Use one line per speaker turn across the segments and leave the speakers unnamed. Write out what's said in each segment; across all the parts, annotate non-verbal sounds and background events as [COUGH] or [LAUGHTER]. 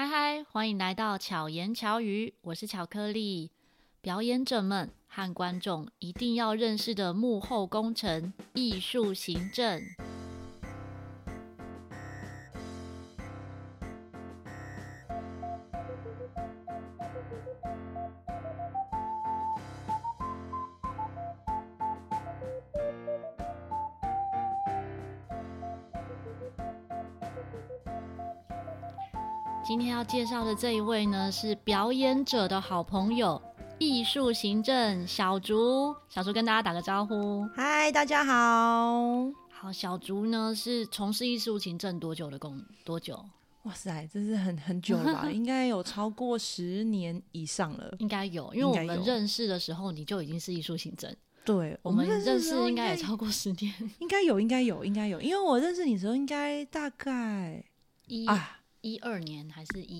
嗨嗨，欢迎来到巧言巧语，我是巧克力。表演者们和观众一定要认识的幕后工程——艺术行政。介绍的这一位呢，是表演者的好朋友，艺术行政小竹。小竹跟大家打个招呼，
嗨，大家好。
好，小竹呢是从事艺术行政多久的工？多久？
哇塞，这是很很久了吧？[LAUGHS] 应该有超过十年以上了。
应该有，因为我们认识的时候，你就已经是艺术行政。
对，
我们认识应该也超过十年。
应该有，应该有，应该有，因为我认识你的时候，应该大概
一啊。一二年还是一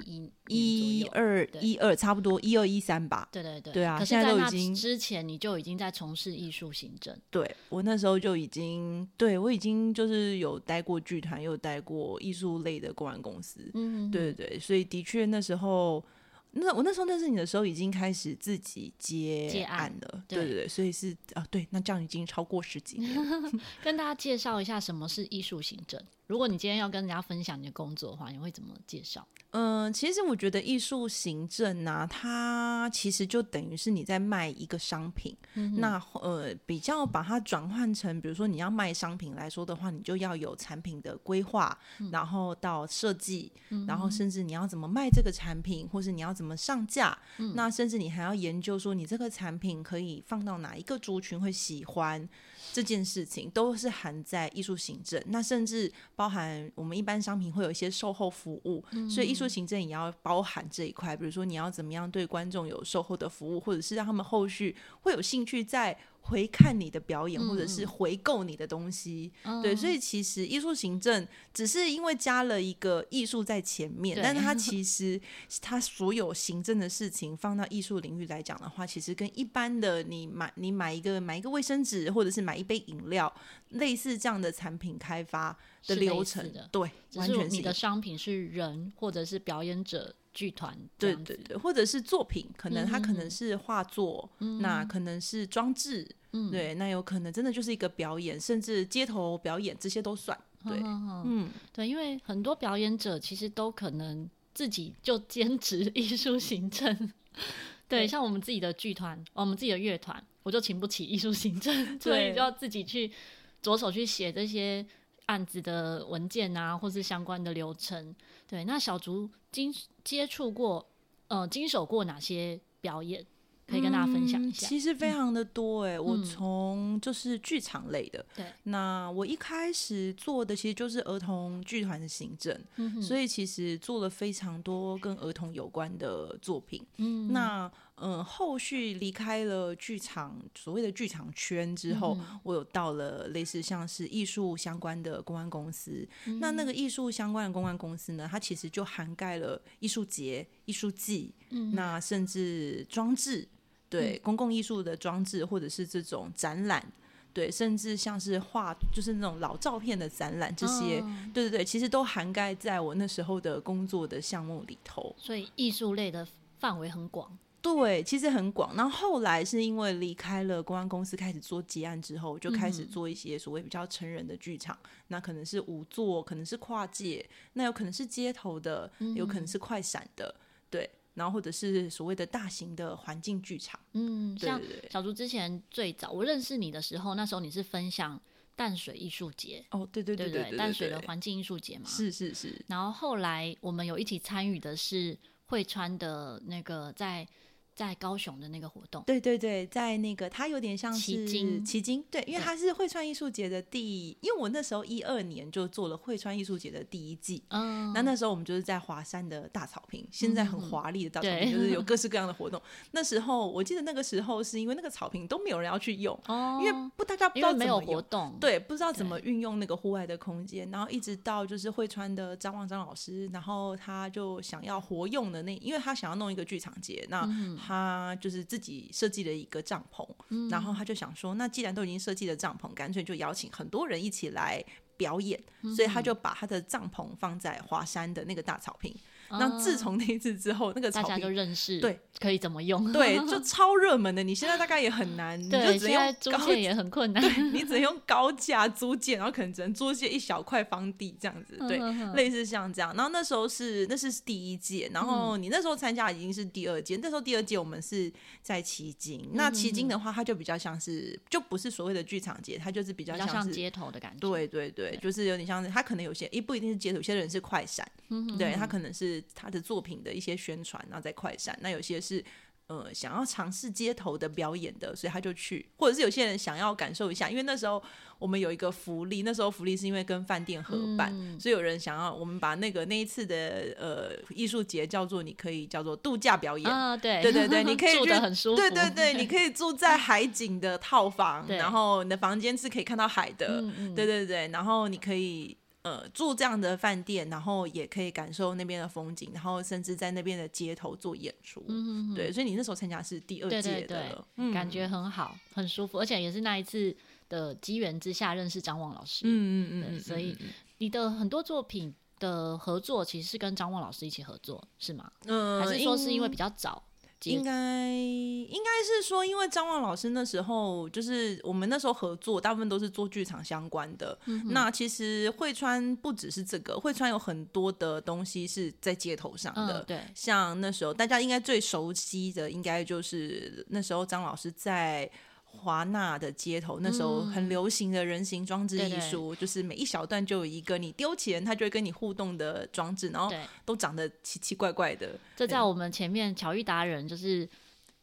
一
一二一二，差不多一二一三吧。
对对对，
对啊。
可是在那之前，你就已经在从事艺术行政。
对，我那时候就已经，对我已经就是有待过剧团，又待过艺术类的公关公司。嗯哼，对对对，所以的确那时候。那我那时候认识你的时候，已经开始自己接案了，案对对对，所以是啊，对，那这样已经超过十几年。[LAUGHS]
跟大家介绍一下什么是艺术行政。如果你今天要跟人家分享你的工作的话，你会怎么介绍？
嗯、呃，其实我觉得艺术行政呢、啊，它其实就等于是你在卖一个商品。嗯、那呃，比较把它转换成，比如说你要卖商品来说的话，你就要有产品的规划，嗯、然后到设计，嗯、然后甚至你要怎么卖这个产品，或是你要怎么上架，嗯、那甚至你还要研究说你这个产品可以放到哪一个族群会喜欢。这件事情都是含在艺术行政，那甚至包含我们一般商品会有一些售后服务，嗯、所以艺术行政也要包含这一块。比如说你要怎么样对观众有售后的服务，或者是让他们后续会有兴趣在。回看你的表演，或者是回购你的东西，嗯、对，所以其实艺术行政只是因为加了一个艺术在前面，但是它其实它所有行政的事情放到艺术领域来讲的话，其实跟一般的你买你买一个买一个卫生纸，或者是买一杯饮料，类似这样的产品开发的流程，对，完全是
你的商品是人或者是表演者。剧团
对对对，或者是作品，可能它可能是画作，嗯、那可能是装置，嗯、对，那有可能真的就是一个表演，甚至街头表演这些都算。对，嗯，
嗯对，因为很多表演者其实都可能自己就兼职 [LAUGHS] 艺术行政，对，像我们自己的剧团，我们自己的乐团，我就请不起艺术行政，对 [LAUGHS] 所以就要自己去着手去写这些。案子的文件啊，或是相关的流程，对，那小竹经接触过，呃，经手过哪些表演？可以跟大家分享一下。
嗯、其实非常的多哎、欸，嗯、我从就是剧场类的，
对，
那我一开始做的其实就是儿童剧团的行政，嗯、哼所以其实做了非常多跟儿童有关的作品。嗯，那嗯，后续离开了剧场所谓的剧场圈之后，嗯、我有到了类似像是艺术相关的公关公司。嗯、那那个艺术相关的公关公司呢，它其实就涵盖了艺术节、艺术季，嗯、那甚至装置。对，公共艺术的装置，或者是这种展览，对，甚至像是画，就是那种老照片的展览，这些，哦、对对对，其实都涵盖在我那时候的工作的项目里头。
所以艺术类的范围很广。
对，其实很广。然后后来是因为离开了公安公司，开始做结案之后，就开始做一些所谓比较成人的剧场。嗯、那可能是舞作，可能是跨界，那有可能是街头的，有可能是快闪的，嗯、对。然后或者是所谓的大型的环境剧场，
嗯，对对对，像小竹之前最早我认识你的时候，那时候你是分享淡水艺术节，
哦，对对对对，
淡水的环境艺术节嘛，
是是是。
然后后来我们有一起参与的是惠川的那个在。在高雄的那个活动，
对对对，在那个它有点像是
奇经，
奇经，对，因为它是惠川艺术节的第，因为我那时候一二年就做了惠川艺术节的第一季，嗯，那那时候我们就是在华山的大草坪，现在很华丽的大草坪，就是有 [LAUGHS] 各式各样的活动。那时候我记得那个时候是因为那个草坪都没有人要去用，哦因为不大家不知道怎么用活动，对，不知道怎么运用那个户外的空间，然后一直到就是惠川的张望张老师，然后他就想要活用的那，因为他想要弄一个剧场节，那。他就是自己设计了一个帐篷，嗯、然后他就想说，那既然都已经设计了帐篷，干脆就邀请很多人一起来表演，嗯、所以他就把他的帐篷放在华山的那个大草坪。那自从那一次之后，那个
大家就认识，
对，
可以怎么用？[LAUGHS]
对，就 [LAUGHS] 超热门的。你现在大概也很
难，
你就只用
租借也很困 [LAUGHS] 难，
对，你只能用高价租借，然后可能只能租借一小块房地这样子，对，类似像这样。然后那时候是那是第一届，然后你那时候参加已经是第二届，那时候第二届我们是在旗津，那旗津的话，它就比较像是就不是所谓的剧场节，它就是比较像是
像街头的感觉，
对对对，就是有点像是它可能有些一不一定是街头，有些人是快闪，对，他可能是他的作品的一些宣传，然后在快闪，那有些是。呃，想要尝试街头的表演的，所以他就去，或者是有些人想要感受一下，因为那时候我们有一个福利，那时候福利是因为跟饭店合办，嗯、所以有人想要我们把那个那一次的呃艺术节叫做你可以叫做度假表演，
啊、对
对对对，你可以 [LAUGHS]
住得很舒服，
对对对，你可以住在 [LAUGHS] 海景的套房，然后你的房间是可以看到海的，嗯嗯对对对，然后你可以。呃，住这样的饭店，然后也可以感受那边的风景，然后甚至在那边的街头做演出。嗯，对，所以你那时候参加是第二届的，
感觉很好，很舒服，而且也是那一次的机缘之下认识张望老师。
嗯嗯嗯，
所以你的很多作品的合作其实是跟张望老师一起合作，是吗？嗯，还是说是因为比较早？
应该应该是说，因为张望老师那时候就是我们那时候合作，大部分都是做剧场相关的。嗯、那其实汇川不只是这个，汇川有很多的东西是在街头上的。
嗯、对，
像那时候大家应该最熟悉的，应该就是那时候张老师在。华纳的街头那时候很流行的人形装置艺术，就是每一小段就有一个你丢钱，它就会跟你互动的装置，然后都长得奇奇怪怪的。
这在我们前面巧遇达人就是。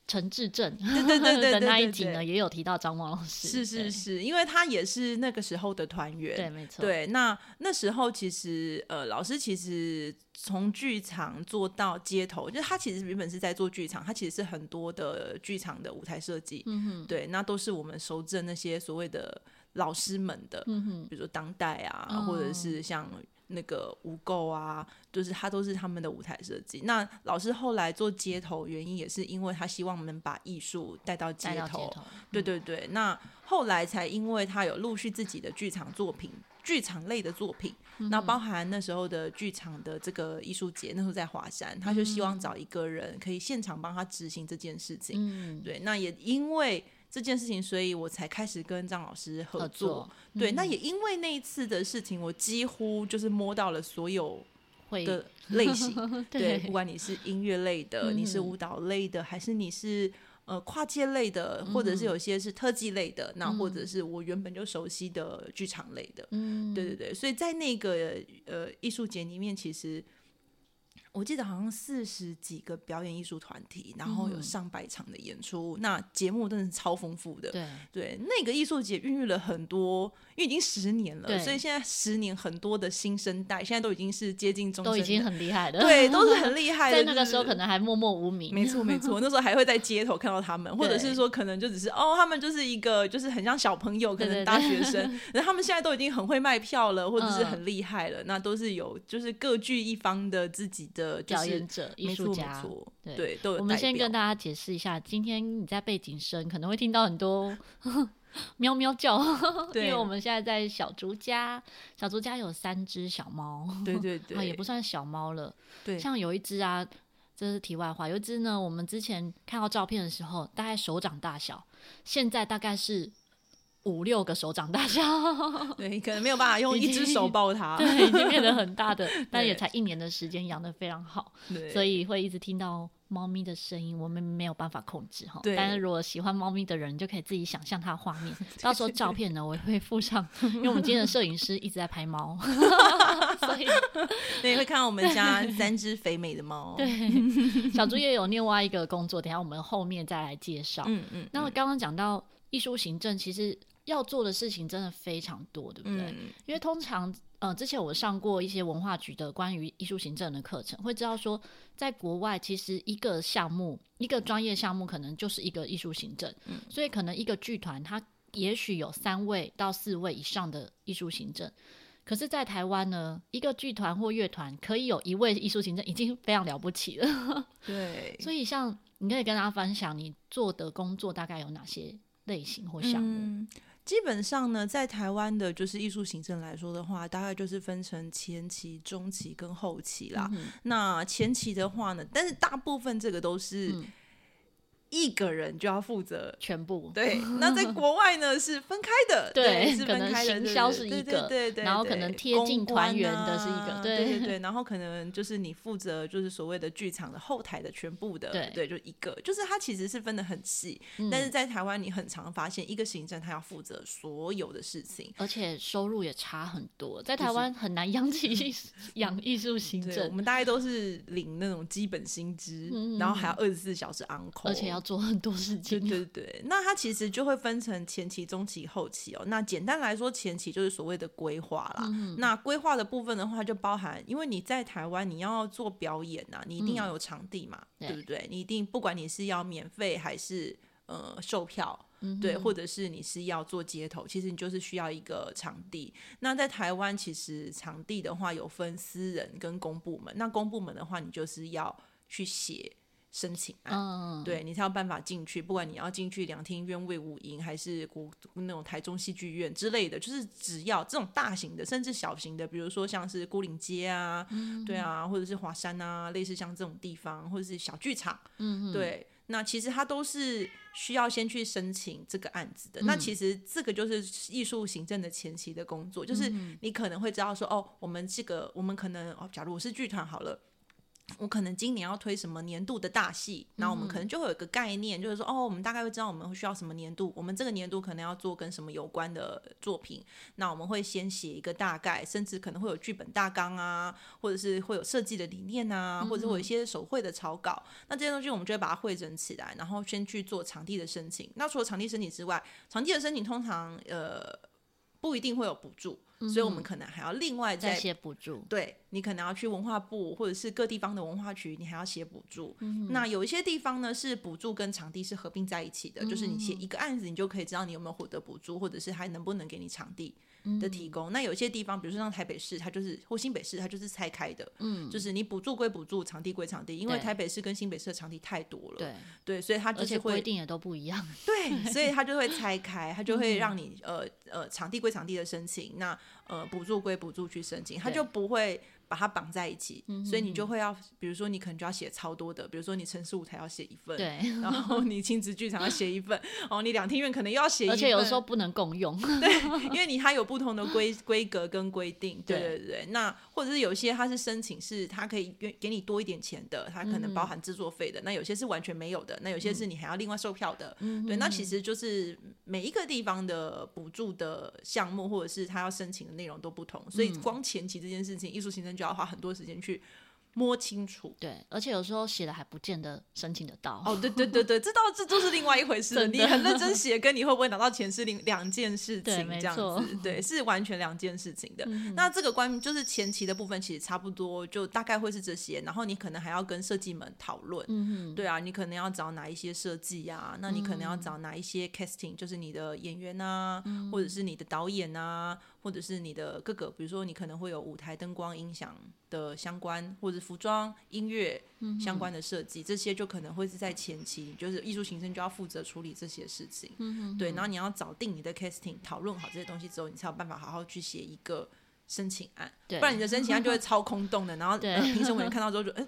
陈志正对对对 [LAUGHS] 的那一集呢，也有提到张望老师。
是是是，因为他也是那个时候的团员。
对，没错。
对，那那时候其实呃，老师其实从剧场做到街头，就是他其实原本是在做剧场，他其实是很多的剧场的舞台设计。嗯哼。对，那都是我们熟知那些所谓的老师们的，嗯哼，比如说当代啊，哦、或者是像。那个污垢啊，就是他都是他们的舞台设计。那老师后来做街头，原因也是因为他希望我们把艺术带到街头。对对对。嗯、那后来才因为他有陆续自己的剧场作品，剧场类的作品，那、包含那时候的剧场的这个艺术节，那时候在华山，他就希望找一个人可以现场帮他执行这件事情。嗯，对。那也因为。这件事情，所以我才开始跟张老师合作。合作对，嗯、那也因为那一次的事情，我几乎就是摸到了所有的类型。[LAUGHS] 对，对，不管你是音乐类的，嗯、你是舞蹈类的，还是你是呃跨界类的，或者是有些是特技类的，嗯、那或者是我原本就熟悉的剧场类的。嗯，对对对。所以在那个呃艺术节里面，其实。我记得好像四十几个表演艺术团体，然后有上百场的演出，嗯、那节目真的是超丰富的。对对，那个艺术节孕育了很多，因为已经十年了，对所以现在十年很多的新生代，现在都已经是接近中，
都已经很厉害的。
对，都是很厉害的。[LAUGHS]
在那个时候可能还默默无名。
没错没 [LAUGHS] 错，那时候还会在街头看到他们，或者是说可能就只是哦，他们就是一个就是很像小朋友，可能大学生，[LAUGHS] 然后他们现在都已经很会卖票了，或者是很厉害了，嗯、那都是有就是各具一方的自己的。
表演者、艺术家，
对对，都有。
我们先跟大家解释一下，今天你在背景声可能会听到很多 [LAUGHS] 喵喵叫，[LAUGHS] 因为我们现在在小竹家，小竹家有三只小猫，
对 [LAUGHS] 对对，
也不算小猫了。
对，
像有一只啊，这是题外话，有一只呢，我们之前看到照片的时候，大概手掌大小，现在大概是。五六个手掌大小，[LAUGHS]
对，可能没有办法用一只手抱它，[LAUGHS]
对，已经变得很大的，[LAUGHS] 但也才一年的时间，养的非常好，对。所以会一直听到猫咪的声音，我们没有办法控制哈。对。但是如果喜欢猫咪的人，就可以自己想象它的画面，到时候照片呢，我也会附上，因为我们今天的摄影师一直在拍猫，所以
你，会看到我们家三只肥美的猫。
对，小猪也有另外一个工作，等下我们后面再来介绍。嗯嗯，那么刚刚讲到艺术行政，其实。要做的事情真的非常多，对不对？嗯、因为通常，呃，之前我上过一些文化局的关于艺术行政的课程，会知道说，在国外其实一个项目、一个专业项目可能就是一个艺术行政，嗯、所以可能一个剧团它也许有三位到四位以上的艺术行政，可是，在台湾呢，一个剧团或乐团可以有一位艺术行政，已经非常了不起了。[LAUGHS] 对，所以像你可以跟大家分享你做的工作大概有哪些类型或项目？嗯
基本上呢，在台湾的，就是艺术行政来说的话，大概就是分成前期、中期跟后期啦。嗯、那前期的话呢，但是大部分这个都是。嗯一个人就要负责
全部，
对。那在 [LAUGHS] 国外呢是分开的，对，是分开的。可
能行销是一个，对对，然后可能贴近团员的是一个，对对对。
然后可能就是你负责就是所谓的剧场的后台的全部的，
对
对，就一个，就是它其实是分的很细。但是在台湾，你很常发现一个行政他要负责所有的事情，
而且收入也差很多。在台湾很难养起养艺术行政，
我们大概都是领那种基本薪资，然后还要二十四小时 on call，
而且要。要做很多事情，
对对对，那它其实就会分成前期、中期、后期哦。那简单来说，前期就是所谓的规划啦。嗯、那规划的部分的话，就包含，因为你在台湾你要做表演呐、啊，你一定要有场地嘛，嗯、对不对？你一定不管你是要免费还是呃售票，嗯、对，或者是你是要做街头，其实你就是需要一个场地。那在台湾，其实场地的话有分私人跟公部门。那公部门的话，你就是要去写。申请案，嗯、对，你才有办法进去。不管你要进去两厅院、卫武营，还是国那种台中戏剧院之类的，就是只要这种大型的，甚至小型的，比如说像是孤岭街啊，嗯、对啊，或者是华山啊，类似像这种地方，或者是小剧场，嗯、对，那其实它都是需要先去申请这个案子的。嗯、那其实这个就是艺术行政的前期的工作，就是你可能会知道说，哦，我们这个，我们可能哦，假如我是剧团好了。我可能今年要推什么年度的大戏，那我们可能就会有一个概念，就是说，哦，我们大概会知道我们会需要什么年度，我们这个年度可能要做跟什么有关的作品，那我们会先写一个大概，甚至可能会有剧本大纲啊，或者是会有设计的理念啊，或者会有一些手绘的草稿，那这些东西我们就会把它汇整起来，然后先去做场地的申请。那除了场地申请之外，场地的申请通常呃不一定会有补助。所以，我们可能还要另外再
写补助。
对，你可能要去文化部，或者是各地方的文化局，你还要写补助。嗯、那有一些地方呢，是补助跟场地是合并在一起的，嗯、就是你写一个案子，你就可以知道你有没有获得补助，或者是还能不能给你场地的提供。嗯、那有些地方，比如说像台北市，它就是或新北市，它就是拆开的。嗯，就是你补助归补助，场地归场地，因为台北市跟新北市的场地太多了。对对，所以它就是
规定也都不一样。
对，所以它就会 [LAUGHS] 拆开，它就会让你呃呃场地归场地的申请。那呃，补助归补助去申请，他就不会把它绑在一起，对所以你就会要，比如说你可能就要写超多的，比如说你城市舞台要写一份，对，[LAUGHS] 然后你亲子剧场要写一份，[LAUGHS] 哦，你两厅院可能又要写一份，
而且有时候不能共用，[LAUGHS]
对，因为你它有不同的规规格跟规定，对对。对，对那或者是有些它是申请是它可以给给你多一点钱的，它可能包含制作费的，嗯、那有些是完全没有的，那有些是你还要另外售票的，嗯、对，那其实就是每一个地方的补助的项目或者是他要申请的。内容都不同，所以光前期这件事情，艺术行政就要花很多时间去摸清楚。
对，而且有时候写的还不见得申请得到。
哦，对对对对，这倒这就是另外一回事。[LAUGHS] 的你很认真写，跟你会不会拿到钱是两两件事情，这样子。对，是完全两件事情的。嗯、那这个关就是前期的部分，其实差不多，就大概会是这些。然后你可能还要跟设计们讨论。嗯哼对啊，你可能要找哪一些设计啊？那你可能要找哪一些 casting，就是你的演员啊，嗯、或者是你的导演啊。或者是你的各个，比如说你可能会有舞台灯光、音响的相关，或者服装、音乐相关的设计，嗯、这些就可能会是在前期，就是艺术行政就要负责处理这些事情。嗯、哼对，然后你要找定你的 casting，讨论好这些东西之后，你才有办法好好去写一个申请案，对不然你的申请案就会 [LAUGHS] 超空洞的，然后评审委员看到之后就，哎。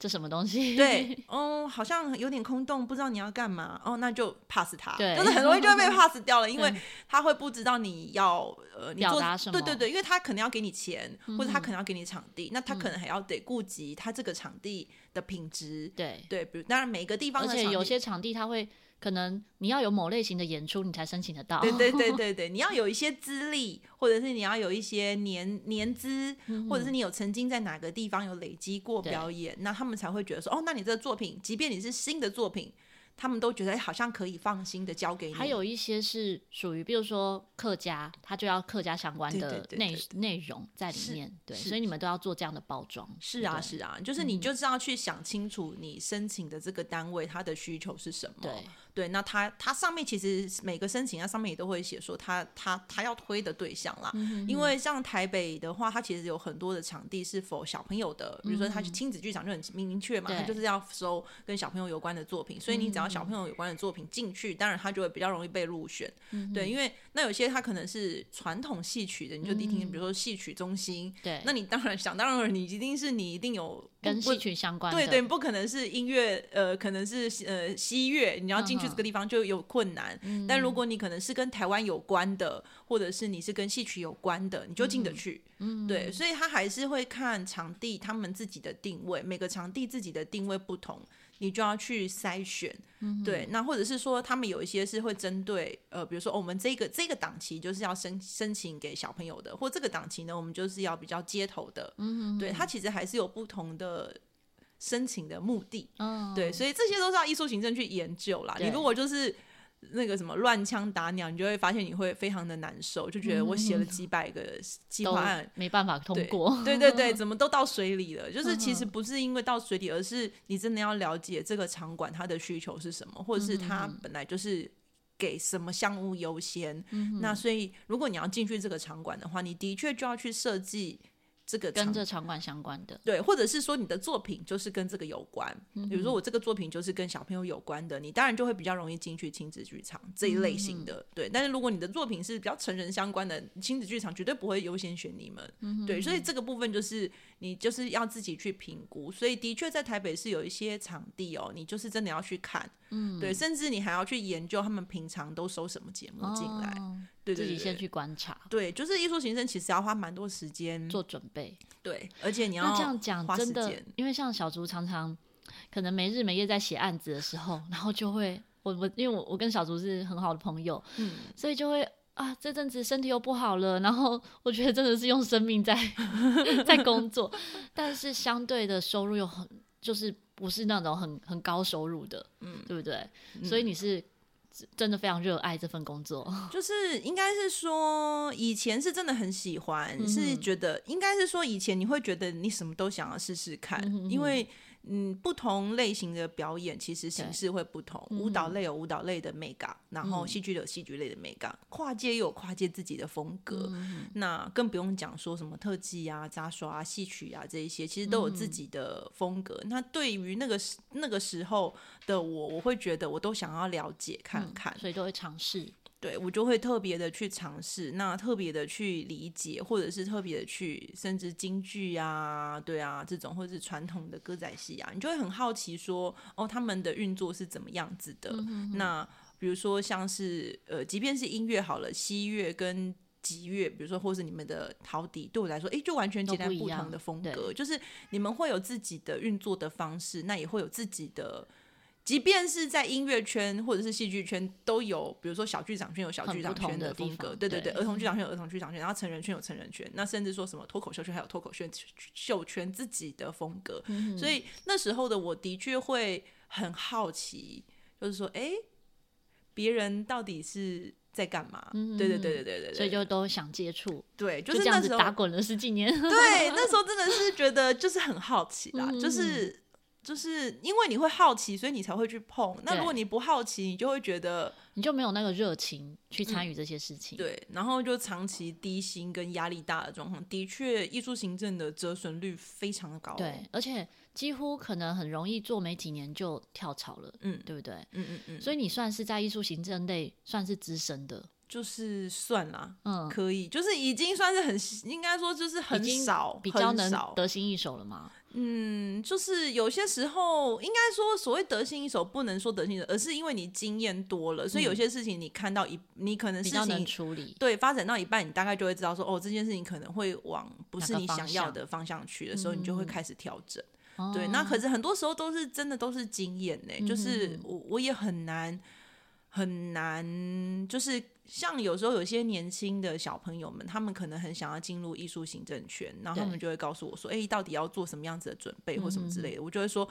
这什么东西？
对，[LAUGHS] 哦，好像有点空洞，不知道你要干嘛。哦，那就 pass 他，对，就是很容易就会被 pass 掉了，因为 [LAUGHS] 他会不知道你要呃，你做
表达什么？
对对对，因为他可能要给你钱，或者他可能要给你场地，嗯、那他可能还要得顾及他这个场地的品质。对对，比如当然每个地方的，
而且有些场地他会。可能你要有某类型的演出，你才申请得到。
对对对 [LAUGHS] 对对，你要有一些资历，或者是你要有一些年年资，或者是你有曾经在哪个地方有累积过表演，那他们才会觉得说，哦，那你这个作品，即便你是新的作品。他们都觉得好像可以放心的交给你。
还有一些是属于，比如说客家，他就要客家相关的内内容在里面。对，所以你们都要做这样的包装。
是啊，是啊，就是你就是要去想清楚，你申请的这个单位它的需求是什么。对对，那它它上面其实每个申请啊上面也都会写说它它它要推的对象啦，因为像台北的话，它其实有很多的场地是 for 小朋友的，比如说他是亲子剧场就很明明确嘛，他、嗯、就是要收跟小朋友有关的作品，所以你只要小朋友有关的作品进去，当然他就会比较容易被入选，嗯、对，因为那有些他可能是传统戏曲的，你就一听，比如说戏曲中心，对、嗯，那你当然想当然你一定是你一定有
跟戏曲相关的，
对对，不可能是音乐，呃，可能是呃西乐，你要进去这个地方就有困难。嗯、但如果你可能是跟台湾有关的，或者是你是跟戏曲有关的，你就进得去。嗯，对，所以他还是会看场地他们自己的定位，每个场地自己的定位不同，你就要去筛选。嗯，对，那或者是说他们有一些是会针对，呃，比如说、哦、我们这个这个档期就是要申申请给小朋友的，或这个档期呢，我们就是要比较街头的。嗯，对，它其实还是有不同的。申请的目的，嗯，对，所以这些都是要艺术行政去研究啦。你如果就是那个什么乱枪打鸟，你就会发现你会非常的难受，就觉得我写了几百个计划案，
没办法通过。
对对对，[LAUGHS] 怎么都到水里了？就是其实不是因为到水里，而是你真的要了解这个场馆它的需求是什么，或者是它本来就是给什么项目优先。嗯、那所以如果你要进去这个场馆的话，你的确就要去设计。这个
跟这场馆相关的，
对，或者是说你的作品就是跟这个有关，嗯、比如说我这个作品就是跟小朋友有关的，你当然就会比较容易进去亲子剧场这一类型的，嗯、对。但是如果你的作品是比较成人相关的，亲子剧场绝对不会优先选你们，嗯、对。所以这个部分就是你就是要自己去评估。所以的确在台北是有一些场地哦，你就是真的要去看，嗯，对，甚至你还要去研究他们平常都收什么节目进来。哦自己先
去观察。
对，就是艺术行政其实要花蛮多时间
做准备。
对，而且你要
那这样讲真的，因为像小竹常常可能没日没夜在写案子的时候，[LAUGHS] 然后就会我我因为我我跟小竹是很好的朋友，嗯，所以就会啊这阵子身体又不好了，然后我觉得真的是用生命在 [LAUGHS] 在工作，但是相对的收入又很就是不是那种很很高收入的，嗯，对不对？嗯、所以你是。真的非常热爱这份工作，[LAUGHS]
就是应该是说以前是真的很喜欢，嗯、是觉得应该是说以前你会觉得你什么都想要试试看，嗯、哼哼因为。嗯，不同类型的表演其实形式会不同。舞蹈类有舞蹈类的美感，然后戏剧有戏剧类的美感，跨界又有跨界自己的风格。那更不用讲说什么特技啊、杂耍啊、戏曲啊这一些，其实都有自己的风格。那对于那个时那个时候的我，我会觉得我都想要了解看看，
所以都会尝试。
对，我就会特别的去尝试，那特别的去理解，或者是特别的去，甚至京剧啊，对啊，这种或者是传统的歌仔戏啊，你就会很好奇说，哦，他们的运作是怎么样子的？嗯、哼哼那比如说像是呃，即便是音乐好了，西乐跟吉乐，比如说或是你们的陶笛，对我来说，哎，就完全截然不同的风格，就是你们会有自己的运作的方式，那也会有自己的。即便是在音乐圈或者是戏剧圈都有，比如说小剧场圈有小剧场圈的风格，对对对，儿童剧场圈有儿童剧场圈，然后成人圈有成人圈，那甚至说什么脱口秀圈还有脱口秀秀圈自己的风格，嗯、所以那时候的我的确会很好奇，就是说，哎，别人到底是在干嘛？对对对对对对，
所以就都想接触，
对，
就是那时候打滚了十几年，
对，那时候真的是觉得就是很好奇啦，[LAUGHS] 嗯、就是。就是因为你会好奇，所以你才会去碰。那如果你不好奇，你就会觉得
你就没有那个热情去参与这些事情。
嗯。对，然后就长期低薪跟压力大的状况，的确艺术行政的折损率非常的高。
对，而且几乎可能很容易做没几年就跳槽了。嗯，对不对？嗯嗯嗯。所以你算是在艺术行政类算是资深的。
就是算啦，嗯，可以，就是已经算是很，应该说就是很少，
比较能得心应手了吗？
嗯，就是有些时候，应该说所谓得心应手，不能说得心应手，而是因为你经验多了，所以有些事情你看到一，你可能事情
比较能处理，
对，发展到一半，你大概就会知道说，哦，这件事情可能会往不是你想要的方向去的时候，你就会开始调整。嗯、对，那可是很多时候都是真的都是经验呢，嗯、就是我我也很难。很难，就是像有时候有些年轻的小朋友们，他们可能很想要进入艺术行政圈，然后他们就会告诉我说：“哎对，到底要做什么样子的准备或什么之类的。嗯”我就会说。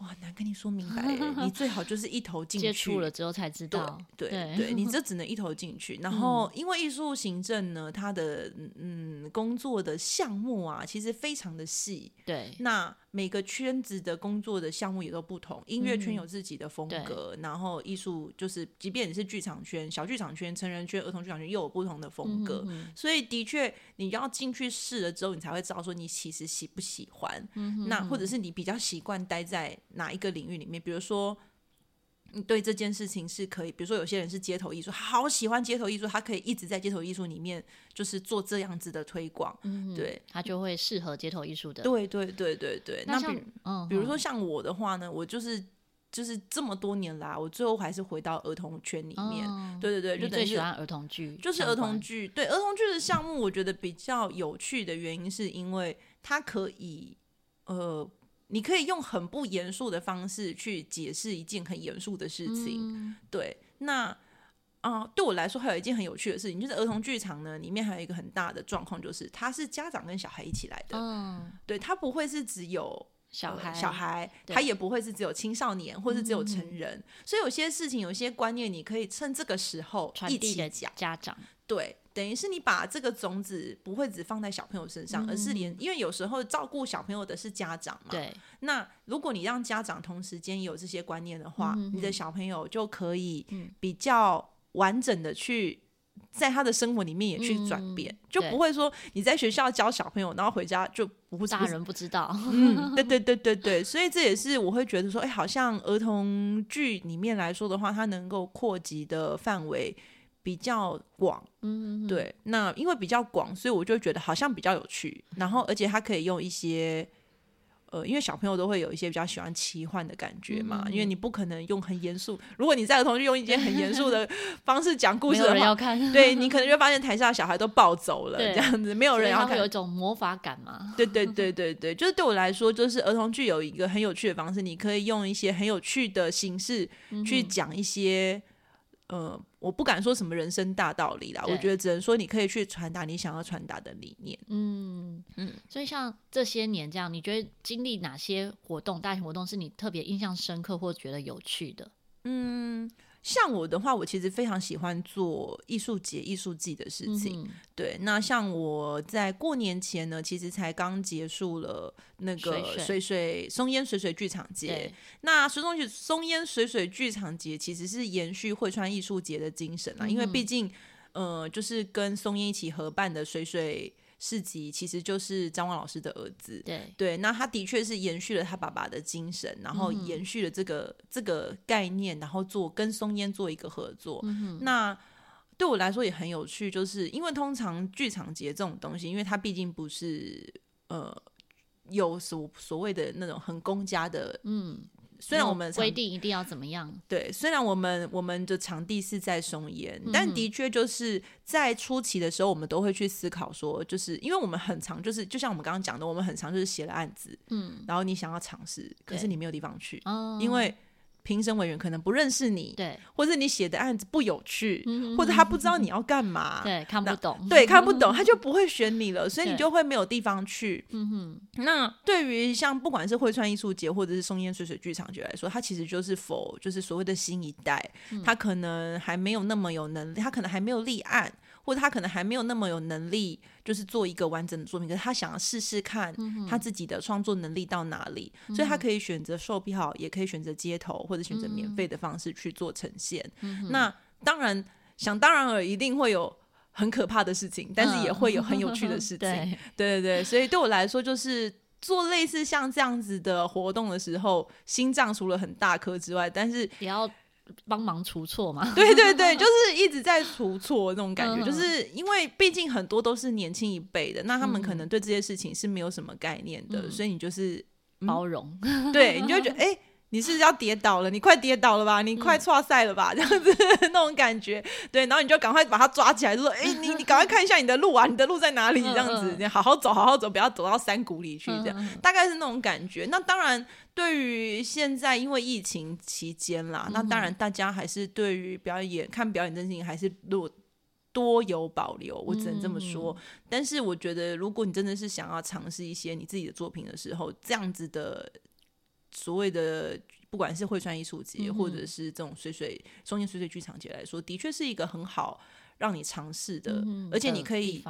哇，难跟你说明白，[LAUGHS] 你最好就是一头进去，
接触了之后才知道。
对对，对，你 [LAUGHS] 这只能一头进去。然后，因为艺术行政呢，它的嗯工作的项目啊，其实非常的细。对，那每个圈子的工作的项目也都不同，音乐圈有自己的风格，
嗯、
然后艺术就是，即便你是剧场圈、小剧场圈、成人圈、儿童剧场圈，又有不同的风格。嗯、哼哼所以的确，你要进去试了之后，你才会知道说你其实喜不喜欢。嗯、哼哼那或者是你比较习惯待在哪一个领域里面，比如说。你对这件事情是可以，比如说有些人是街头艺术，好喜欢街头艺术，他可以一直在街头艺术里面就是做这样子的推广，
嗯、对，他就会适合街头艺术的。
对对对对对。
那，
那比，嗯、比如说像我的话呢，我就是就是这么多年来，我最后还是回到儿童圈里面。嗯、对对对，就
最喜欢儿童剧，
就是儿童剧。对儿童剧的项目，我觉得比较有趣的原因是因为它可以呃。你可以用很不严肃的方式去解释一件很严肃的事情，嗯、对。那啊、呃，对我来说还有一件很有趣的事情，就是儿童剧场呢，里面还有一个很大的状况，就是它是家长跟小孩一起来的，嗯，对，它不会是只有小孩，呃、小孩，他也不会是只有青少年，或是只有成人。嗯、所以有些事情，有些观念，你可以趁这个时候一起讲。
家长，
对。等于是你把这个种子不会只放在小朋友身上，嗯、而是连，因为有时候照顾小朋友的是家长嘛。
对。
那如果你让家长同时间有这些观念的话，嗯、你的小朋友就可以比较完整的去在他的生活里面也去转变，嗯、就不会说你在学校教小朋友，然后回家就不会
大人不知道。
嗯，对对对对对，[LAUGHS] 所以这也是我会觉得说，哎，好像儿童剧里面来说的话，它能够扩及的范围。比较广，嗯哼，对，那因为比较广，所以我就觉得好像比较有趣。然后，而且他可以用一些，呃，因为小朋友都会有一些比较喜欢奇幻的感觉嘛。嗯、因为你不可能用很严肃，如果你在儿童剧用一些很严肃的 [LAUGHS] 方式讲故事的
话，
对，[LAUGHS] 你可能就发现台下的小孩都暴走了，这样子没有人要看，
有一种魔法感嘛。
对对对对对，就是对我来说，就是儿童剧有一个很有趣的方式，你可以用一些很有趣的形式去讲一些。呃，我不敢说什么人生大道理啦，我觉得只能说你可以去传达你想要传达的理念。嗯
嗯，所以像这些年这样，你觉得经历哪些活动、大型活动是你特别印象深刻或觉得有趣的？嗯。
像我的话，我其实非常喜欢做艺术节、艺术季的事情。嗯、对，那像我在过年前呢，其实才刚结束了那个水水松烟水水剧场节。对那水松松烟水水剧场节其实是延续汇川艺术节的精神啊，嗯、因为毕竟，呃，就是跟松烟一起合办的水水。市集其实就是张望老师的儿子，
对
对，那他的确是延续了他爸爸的精神，然后延续了这个、嗯、这个概念，然后做跟松烟做一个合作。嗯、那对我来说也很有趣，就是因为通常剧场节这种东西，因为它毕竟不是呃有所所谓的那种很公家的，嗯。虽然我们
规定一定要怎么样，
对，虽然我们我们的场地是在松烟，嗯、但的确就是在初期的时候，我们都会去思考说，就是因为我们很常，就是就像我们刚刚讲的，我们很常就是写了案子，嗯，然后你想要尝试，可是你没有地方去，哦、因为。评审委员可能不认识你，
对，
或者你写的案子不有趣，嗯、或者他不知道你要干嘛，
对，看不懂，
对，看不懂，他就不会选你了，所以你就会没有地方去。嗯哼，那对于像不管是汇川艺术节或者是松烟水水剧场节来说，它其实就是否就是所谓的新一代，他可能还没有那么有能力，他可能还没有立案。或者他可能还没有那么有能力，就是做一个完整的作品，可是他想要试试看他自己的创作能力到哪里，嗯、所以他可以选择售票，也可以选择街头或者选择免费的方式去做呈现。嗯、那当然，想当然尔，一定会有很可怕的事情，但是也会有很有趣的事 [LAUGHS] 情。对，对对对，所以对我来说，就是做类似像这样子的活动的时候，心脏除了很大颗之外，但是
也要。帮忙除错嘛？[LAUGHS]
对对对，就是一直在除错那种感觉，就是因为毕竟很多都是年轻一辈的，那他们可能对这些事情是没有什么概念的，所以你就是
包容，
对，你就觉得哎，[LAUGHS] 你是要跌倒了，你快跌倒了吧，你快挫赛了吧，[LAUGHS] 这样子 [LAUGHS] 那种感觉，对，然后你就赶快把他抓起来，就说哎，你你赶快看一下你的路啊，[LAUGHS] 你的路在哪里？这样子，你好好走，好好走，不要走到山谷里去，这样大概是那种感觉。那当然。对于现在，因为疫情期间啦，那当然大家还是对于表演看表演这件事情还是多多有保留，我只能这么说。嗯、但是我觉得，如果你真的是想要尝试一些你自己的作品的时候，这样子的所谓的不管是汇川艺术节，嗯、或者是这种水水松间水水剧场节来说，的确是一个很好让你尝试的，嗯、而且你可以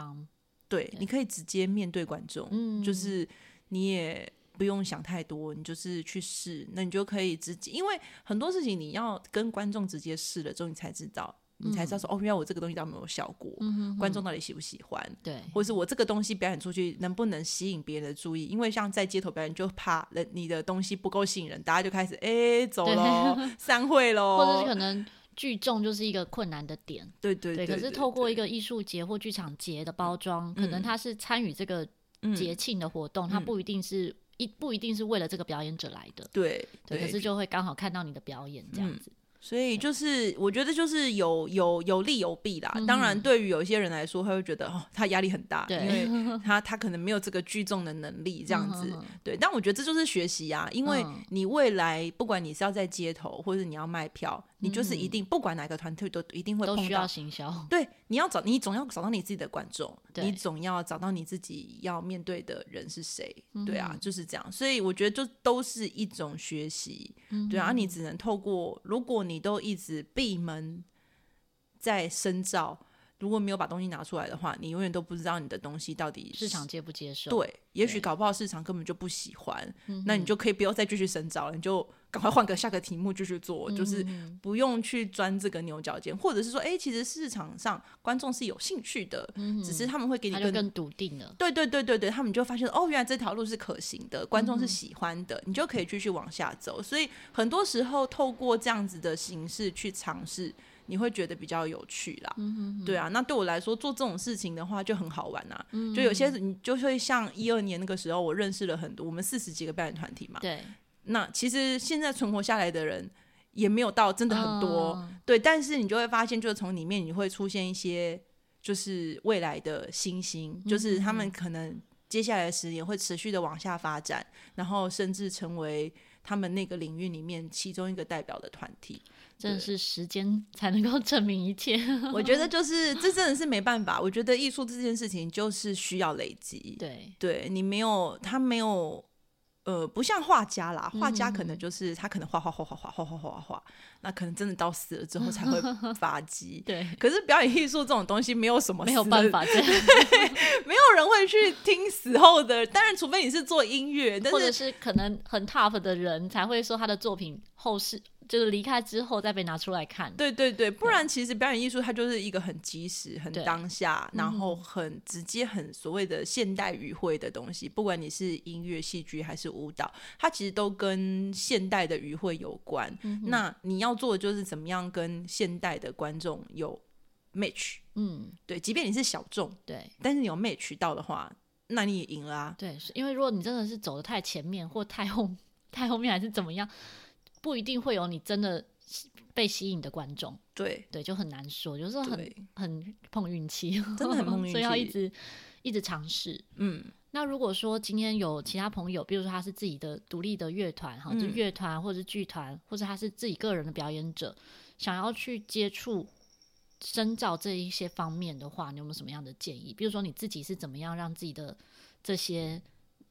对，对你可以直接面对观众，嗯、就是你也。不用想太多，你就是去试，那你就可以直接，因为很多事情你要跟观众直接试了之后，你才知道。你才知道说哦，原来我这个东西到底有没有效果，嗯、哼哼观众到底喜不喜欢？
对，
或者是我这个东西表演出去能不能吸引别人的注意？因为像在街头表演，就怕人你的东西不够吸引人，大家就开始哎、欸、走喽，[LAUGHS] 散会喽，
或者是可能聚众就是一个困难的点。
对对对，
对，可是透过一个艺术节或剧场节的包装，可能他是参与这个节庆的活动，他、嗯、不一定是一不一定是为了这个表演者来的。
对，
对，可是就会刚好看到你的表演这样子。嗯
所以就是，我觉得就是有有有利有弊啦。当然，对于有一些人来说，他会觉得哦，他压力很大，因为 [LAUGHS] 他他可能没有这个聚众的能力，这样子。对，但我觉得这就是学习啊，因为你未来不管你是要在街头，或者你要卖票，你就是一定不管哪个团队都一定会碰到，
都需要行销。
对，你要找你总要找到你自己的观众，[LAUGHS] 你总要找到你自己要面对的人是谁。对啊，就是这样。所以我觉得就都是一种学习。对啊，你只能透过如果你。你都一直闭门在深造，如果没有把东西拿出来的话，你永远都不知道你的东西到底
市场接不接受。
对，也许搞不好市场根本就不喜欢，那你就可以不要再继续深造了，你就。赶快换个下个题目继续做，嗯、就是不用去钻这个牛角尖，或者是说，哎、欸，其实市场上观众是有兴趣的，嗯、只是他们会给你更
更笃定了。
对对对对对，他们就发现哦，原来这条路是可行的，观众是喜欢的，嗯、你就可以继续往下走。所以很多时候透过这样子的形式去尝试，你会觉得比较有趣啦。嗯、对啊，那对我来说做这种事情的话就很好玩啊。嗯、就有些你就会像一二年那个时候，我认识了很多，我们四十几个表演团体嘛。
对。
那其实现在存活下来的人也没有到真的很多，哦、对，但是你就会发现，就是从里面你会出现一些，就是未来的星星，嗯、哼就是他们可能接下来的十年会持续的往下发展，然后甚至成为他们那个领域里面其中一个代表的团体。
真的是时间 [LAUGHS] 才能够证明一切。[LAUGHS]
我觉得就是这真的是没办法，我觉得艺术这件事情就是需要累积。
对，
对你没有，他没有。呃，不像画家啦，画家可能就是他可能画画画画画画画画画，那可能真的到死了之后才会 [LAUGHS] 发迹。
对，
可是表演艺术这种东西没有什么，
没有办法
没有人会去听死后的。当然，除非你是做音乐，
或者是可能很 tough 的人才会说他的作品后世。就是离开之后再被拿出来看，
对对对，不然其实表演艺术它就是一个很及时、很当下，然后很直接、很所谓的现代语汇的东西。嗯、不管你是音乐、戏剧还是舞蹈，它其实都跟现代的语汇有关。嗯、那你要做的就是怎么样跟现代的观众有 match。嗯，对，即便你是小众，
对，
但是你有 match 到的话，那你也赢了啊。
对，因为如果你真的是走的太前面或太后 [LAUGHS] 太后面，还是怎么样？不一定会有你真的被吸引的观众，
对。
对，就很难说，就是很很碰运气，
真的很碰运气，[LAUGHS]
所以要一直一直尝试。嗯，那如果说今天有其他朋友，比如说他是自己的独立的乐团哈，就乐团或者是剧团，或者他是自己个人的表演者，想要去接触深造这一些方面的话，你有没有什么样的建议？比如说你自己是怎么样让自己的这些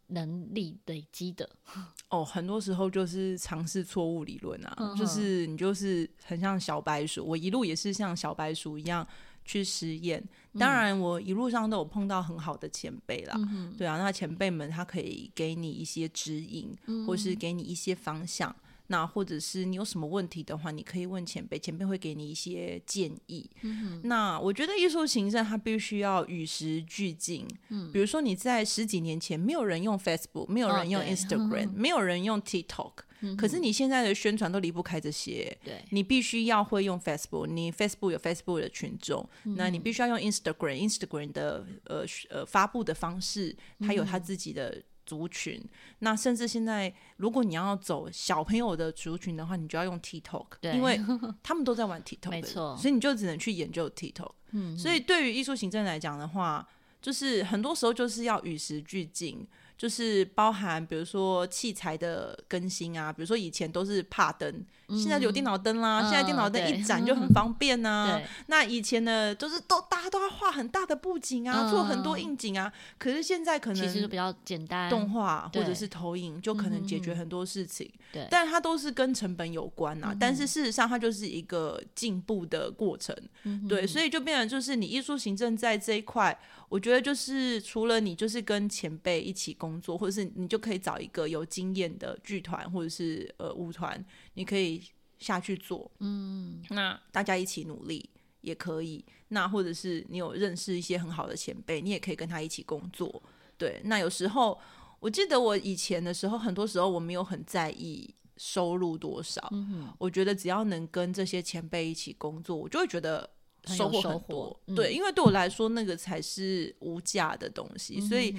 能力累积的 [LAUGHS]
哦，很多时候就是尝试错误理论啊，嗯、就是你就是很像小白鼠，我一路也是像小白鼠一样去实验。当然，我一路上都有碰到很好的前辈啦，嗯、对啊，那前辈们他可以给你一些指引，嗯、或是给你一些方向。那或者是你有什么问题的话，你可以问前辈，前辈会给你一些建议。嗯、那我觉得艺术行政它必须要与时俱进。嗯，比如说你在十几年前没有人用 Facebook，没有人用 Instagram，、哦、没有人用 TikTok，、可是你现在的宣传都离不开这些。对，你必须要会用 Facebook，你 Facebook 有 Facebook 的群众，嗯、那你必须要用 Instagram，Instagram 的呃呃发布的方式，它有它自己的。族群，那甚至现在，如果你要走小朋友的族群的话，你就要用 TikTok，因为 [LAUGHS] 他们都在玩 TikTok，没错，所以你就只能去研究 TikTok。嗯，所以对于艺术行政来讲的话，就是很多时候就是要与时俱进。就是包含，比如说器材的更新啊，比如说以前都是帕灯，嗯、现在有电脑灯啦，嗯、现在电脑灯一盏就很方便 [LAUGHS] 呐、那以前呢，就是都大家都要画很大的布景啊，嗯、做很多应景啊。可是现在可能
其实比较简单，
动画或者是投影就可能解决很多事情。
对、嗯，
但它都是跟成本有关啊。但是事实上，它就是一个进步的过程。嗯、对，所以就变成就是你艺术行政在这一块，我觉得就是除了你就是跟前辈一起工作，或者是你就可以找一个有经验的剧团或者是呃舞团，你可以下去做。嗯，那大家一起努力也可以。那或者是你有认识一些很好的前辈，你也可以跟他一起工作。对，那有时候我记得我以前的时候，很多时候我没有很在意收入多少。嗯，我觉得只要能跟这些前辈一起工作，我就会觉得收获很多。嗯、对，因为对我来说，那个才是无价的东西。嗯、所以，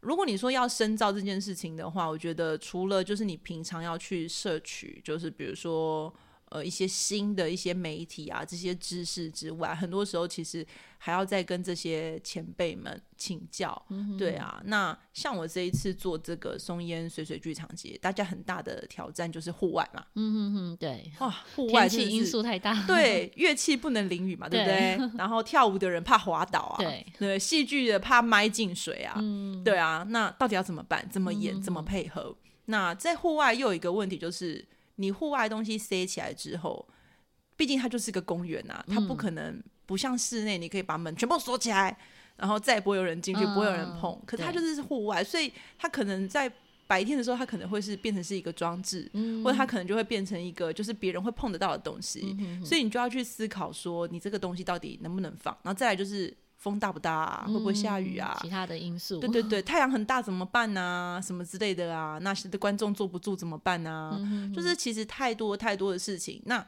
如果你说要深造这件事情的话，我觉得除了就是你平常要去摄取，就是比如说。呃，一些新的一些媒体啊，这些知识之外，很多时候其实还要再跟这些前辈们请教。嗯、对啊，那像我这一次做这个松烟水水剧场节，大家很大的挑战就是户外嘛。嗯哼哼，对。哇，户外
天气因素太大。
对，乐器不能淋雨嘛，对不对？对然后跳舞的人怕滑倒啊。对。对，戏剧的怕麦进水啊。嗯。对啊，那到底要怎么办？怎么演？嗯、怎么配合？那在户外又有一个问题就是。你户外东西塞起来之后，毕竟它就是个公园呐、啊，它不可能不像室内，你可以把门全部锁起来，然后再也不会有人进去，嗯、不会有人碰。可是它就是户外，所以它可能在白天的时候，它可能会是变成是一个装置，嗯、或者它可能就会变成一个就是别人会碰得到的东西。嗯、哼哼所以你就要去思考说，你这个东西到底能不能放？然后再来就是。风大不大啊？会不会下雨啊？
其他的因素。
对对对，[LAUGHS] 太阳很大怎么办呢、啊？什么之类的啊？那些的观众坐不住怎么办呢、就是其实太多太多的事情。那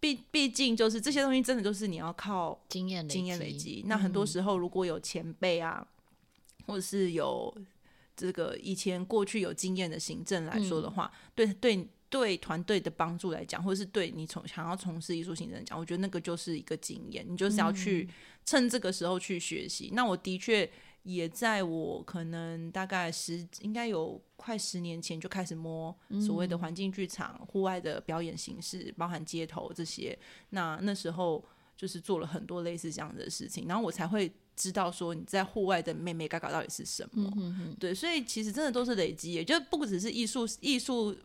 毕毕竟就是这些东西真的都是你要靠经验经验累积。那很多时候如果有前辈啊，嗯、或者是有这个以前过去有经验的行政来说的话，嗯、对对。对团队的帮助来讲，或者是对你从想要从事艺术行政来讲，我觉得那个就是一个经验，你就是要去趁这个时候去学习。嗯、那我的确也在我可能大概十，应该有快十年前就开始摸所谓的环境剧场、户外的表演形式，包含街头这些。那那时候就是做了很多类似这样的事情，然后我才会知道说你在户外的妹妹嘎嘎到底是什么。嗯、哼哼对，所以其实真的都是累积，也就不只是艺术艺术。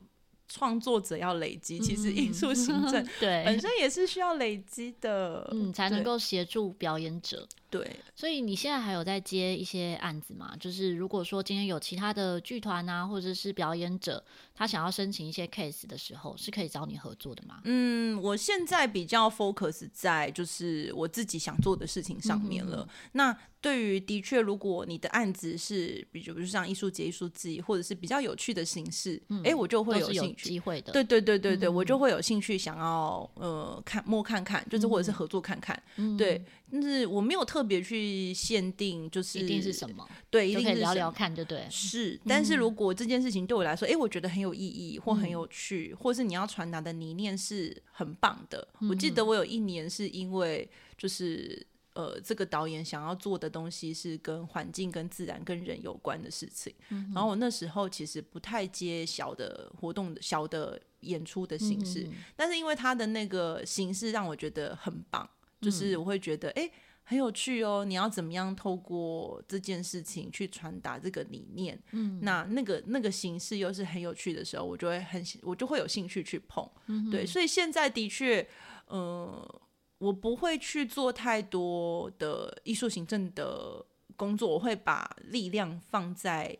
创作者要累积，其实艺术行政 [LAUGHS] 对本身也是需要累积的，
嗯，才能够协助表演者。
对，
所以你现在还有在接一些案子吗？就是如果说今天有其他的剧团啊，或者是表演者，他想要申请一些 case 的时候，是可以找你合作的吗？
嗯，我现在比较 focus 在就是我自己想做的事情上面了。嗯、那对于的确，如果你的案子是比如像艺术节、艺术季，或者是比较有趣的形式，哎、我就会有兴趣。
机会的，
对对对对对，嗯、我就会有兴趣想要呃看摸看看，就是或者是合作看看，嗯、对。但是我没有特别去限定，就是
一定是什么，
对，一定
是聊聊看，就对。
是，但是如果这件事情对我来说，哎、嗯，我觉得很有意义，或很有趣，嗯、或是你要传达的理念是很棒的。嗯、我记得我有一年是因为，就是呃，这个导演想要做的东西是跟环境、跟自然、跟人有关的事情。嗯、然后我那时候其实不太接小的活动、小的演出的形式，嗯、但是因为他的那个形式让我觉得很棒。就是我会觉得，哎、欸，很有趣哦。你要怎么样透过这件事情去传达这个理念？嗯，那那个那个形式又是很有趣的时候，我就会很，我就会有兴趣去碰。嗯，对，所以现在的确，嗯、呃，我不会去做太多的艺术行政的工作，我会把力量放在，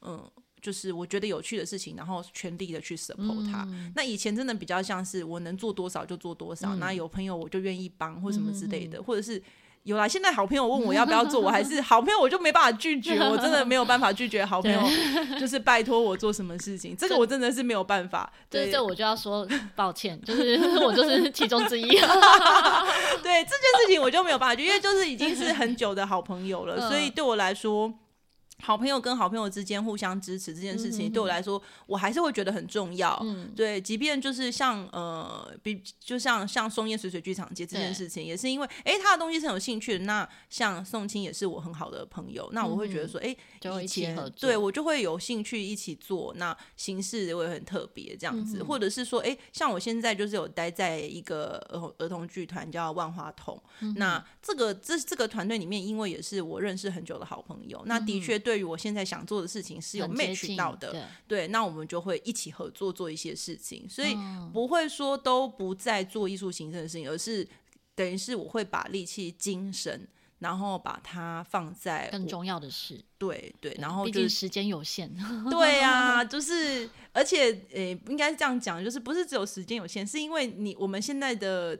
嗯、呃。就是我觉得有趣的事情，然后全力的去 support 它。嗯、那以前真的比较像是我能做多少就做多少，那、嗯、有朋友我就愿意帮或什么之类的，嗯、或者是有啦。现在好朋友问我要不要做，我还是 [LAUGHS] 好朋友我就没办法拒绝，我真的没有办法拒绝好朋友，就是拜托我做什么事情，这个我真的是没有办法。
对，这我就要说抱歉，就是 [LAUGHS] 我就是其中之一。[LAUGHS] 对
这件事情我就没有办法，因为就是已经是很久的好朋友了，所以对我来说。好朋友跟好朋友之间互相支持这件事情，对我来说，我还是会觉得很重要。嗯，对，即便就是像呃，比就像像松烟水水剧场节这件事情，也是因为哎，他的东西是很有兴趣的。那像宋青也是我很好的朋友，那我会觉得说，哎，以前对我就会有兴趣一起做。那形式我也很特别这样子，或者是说，哎，像我现在就是有待在一个儿童儿童剧团叫万花筒。那这个这这个团队里面，因为也是我认识很久的好朋友，那的确。对于我现在想做的事情是有 match 到的，对，对，那我们就会一起合作做一些事情，所以不会说都不再做艺术形式的事情，而是等于是我会把力气、精神然后把它放在
更重要的事。
对对，然后
毕竟时间有限。[LAUGHS]
对啊，就是而且诶，应该是这样讲，就是不是只有时间有限，是因为你我们现在的。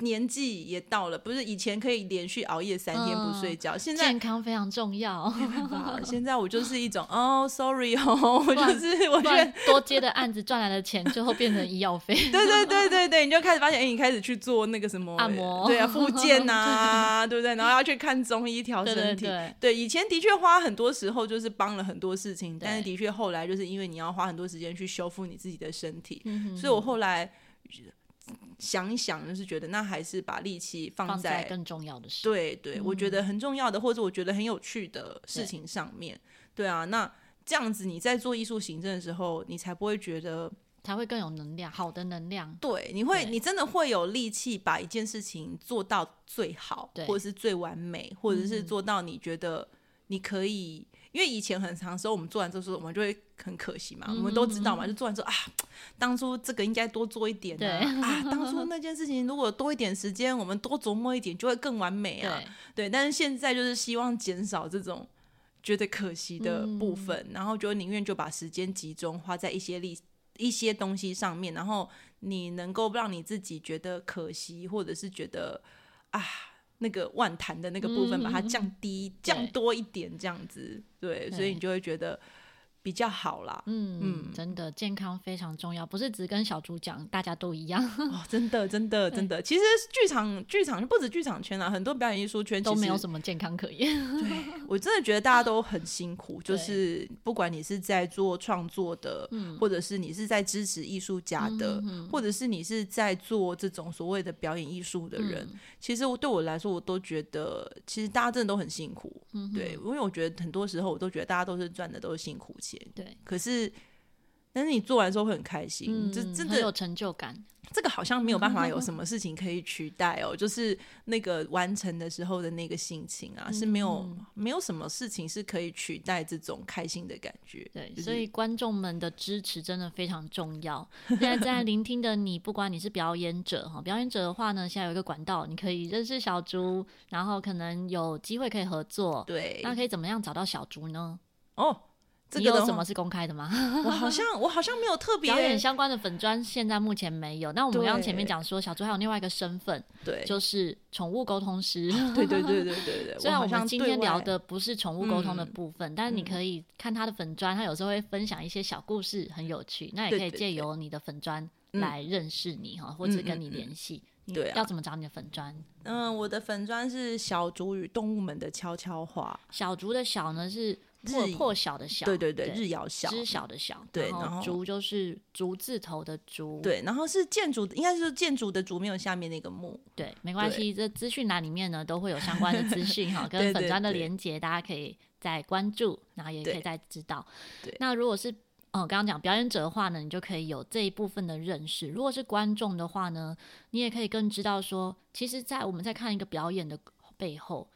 年纪也到了，不是以前可以连续熬夜三天不睡觉，嗯、现在
健康非常重要。[LAUGHS]
现在我就是一种 [LAUGHS] 哦，sorry 哦，我就是我觉得
多接的案子赚来的钱，最后变成医药费。[LAUGHS]
对对对对对，你就开始发现，哎、欸，你开始去做那个什么
按摩，
对啊，复健啊，对不对？然后要去看中医调身体。对，对，对，对，以前的确花很多时候就是帮了很多事情，但是的确后来就是因为你要花很多时间去修复你自己的身体，所以我后来。想一想，就是觉得那还是把力气放在，
更重要的事。
对对，我觉得很重要的，或者我觉得很有趣的事情上面。对，对啊，那这样子你在做艺术行政的时候，你才不会觉得，
才会更有能量，好的能量。
对，你会，你真的会有力气把一件事情做到最好，或者是最完美，或者是做到你觉得你可以。因为以前很长时候，我们做完之后，我们就会很可惜嘛。嗯、我们都知道嘛，就做完之后啊，当初这个应该多做一点啊，啊，当初那件事情如果多一点时间，我们多琢磨一点，就会更完美啊。对，对，但是现在就是希望减少这种觉得可惜的部分，嗯、然后就宁愿就把时间集中花在一些力一些东西上面，然后你能够让你自己觉得可惜，或者是觉得啊。那个万弹的那个部分，把它降低、嗯、降多一点，这样子，对，对，所以你就会觉得。比较好啦，
嗯嗯，真的健康非常重要，不是只跟小猪讲，大家都一样。
哦，[LAUGHS] 真的真的真的，其实剧场剧场不止剧场圈啊，很多表演艺术圈
都没有什么健康可言。
对，[LAUGHS] 我真的觉得大家都很辛苦，就是不管你是在做创作的，或者是你是在支持艺术家的，或者是你是在做这种所谓的表演艺术的人，其实我对我来说，我都觉得其实大家真的都很辛苦。对，因为我觉得很多时候我都觉得大家都是赚的都是辛苦钱。
对，
可是，但是你做完之后会很开心，这、嗯、真的
有成就感。
这个好像没有办法有什 [LAUGHS] 么事情可以取代哦，就是那个完成的时候的那个心情啊，是没有没有什么事情是可以取代这种开心的感觉。
对，所以观众们的支持真的非常重要。现在在聆听的你，不管你是表演者哈，表演者的话呢，现在有一个管道，你可以认识小猪，然后可能有机会可以合作。
对，
那可以怎么样找到小猪呢？
哦。
你有什么是公开的吗？[LAUGHS]
我好像我好像没有特别
表演相关的粉砖，现在目前没有。那我们刚刚前面讲说，小猪还有另外一个身份，对，就是宠物沟通师。对对对对对对。[LAUGHS] 虽然我们今天聊的不是宠物沟通的部分，但是你可以看他的粉砖，他有时候会分享一些小故事，很有趣。那也可以借由你的粉砖来认识你哈，或者跟你联系。对，要怎么找你的粉砖？
嗯，我的粉砖是小竹与动物们的悄悄话。
小竹的小呢是。破破晓的晓，
对对对，日遥晓，
知晓的晓，
对，
然后竹就是竹字头的竹，
对，然后是建筑，应该是建筑的竹，没有下面那个木，
对，没关系，这资讯栏里面呢都会有相关的资 [LAUGHS] 讯哈，跟粉专的连接，大家可以再关注，然后也可以再知道。对，那如果是哦，刚刚讲表演者的话呢，你就可以有这一部分的认识；如果是观众的话呢，你也可以更知道说，其实，在我们在看一个表演的背后。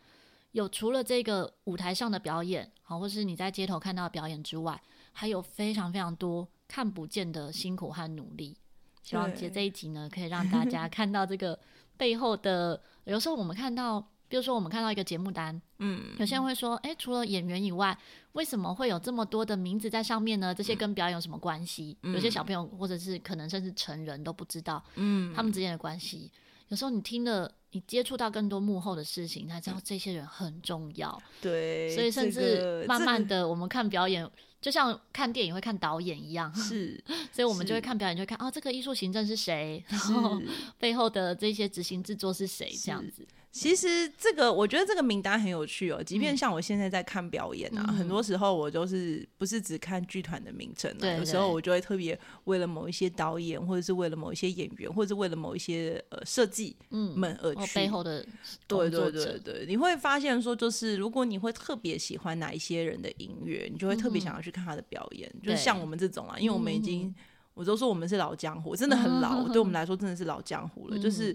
有除了这个舞台上的表演，好，或是你在街头看到的表演之外，还有非常非常多看不见的辛苦和努力。希望借这一集呢，可以让大家 [LAUGHS] 看到这个背后的。有时候我们看到，比如说我们看到一个节目单，嗯，有些人会说，诶，除了演员以外，为什么会有这么多的名字在上面呢？这些跟表演有什么关系？有些小朋友或者是可能甚至成人都不知道，嗯，他们之间的关系。有时候你听了，你接触到更多幕后的事情，才知道这些人很重要。
对，
所以甚至慢慢的，我们看表演，就像看电影会看导演一样。是，[LAUGHS] 所以我们就会看表演，就会看哦，这个艺术行政是谁，然后 [LAUGHS] 背后的这些执行制作是谁，这样子。
其实这个，我觉得这个名单很有趣哦。即便像我现在在看表演啊，嗯、很多时候我都是不是只看剧团的名称有时候我就会特别为了某一些导演，或者是为了某一些演员，或者是为了某一些呃设计们而去。嗯、背
后的
对对对对，你会发现说，就是如果你会特别喜欢哪一些人的音乐，你就会特别想要去看他的表演。嗯、就是像我们这种啊，因为我们已经，嗯、我都说我们是老江湖，真的很老，嗯、对我们来说真的是老江湖了，嗯、就是。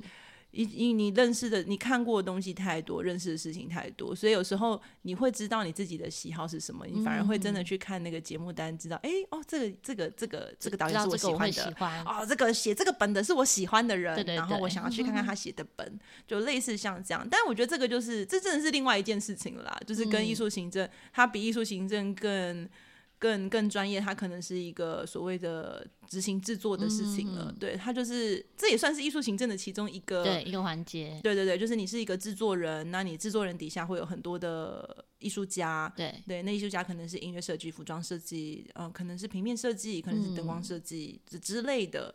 你你你认识的、你看过的东西太多，认识的事情太多，所以有时候你会知道你自己的喜好是什么，你反而会真的去看那个节目单，知道哎、嗯、哦，这个这个这个这个导演是我喜欢的，哦，这个写这个本的是我喜欢的人，然后我想要去看看他写的本，就类似像这样。但我觉得这个就是这真的是另外一件事情了啦，就是跟艺术行政，它比艺术行政更。更更专业，它可能是一个所谓的执行制作的事情了。嗯、对，它就是这也算是艺术行政的其中一个
对一个环节。
对对对，就是你是一个制作人，那你制作人底下会有很多的艺术家。对对，那艺术家可能是音乐设计、服装设计，嗯、呃，可能是平面设计，可能是灯光设计之之类的。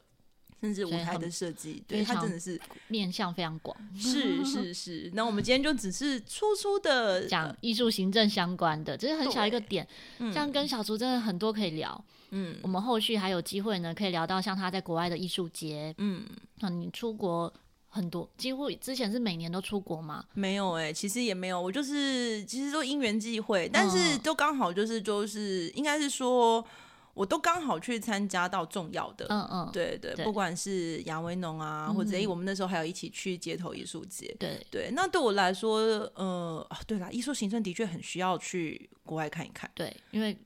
甚至舞台的设计，对，他真的是
面向非常广。[LAUGHS]
是是是，那我们今天就只是粗粗的
讲艺术行政相关的，只是很小一个点。这样跟小竹真的很多可以聊。嗯，我们后续还有机会呢，可以聊到像他在国外的艺术节。嗯，那你出国很多，几乎之前是每年都出国吗？
没有哎、欸，其实也没有，我就是其实都因缘际会，但是都刚好就是就是应该是说。我都刚好去参加到重要的，嗯嗯，对对，不管是亚维农啊，嗯、或者哎，我们那时候还有一起去街头艺术节，对对。那对我来说，呃，对啦，艺术行政的确很需要去国外看一看，
对，因为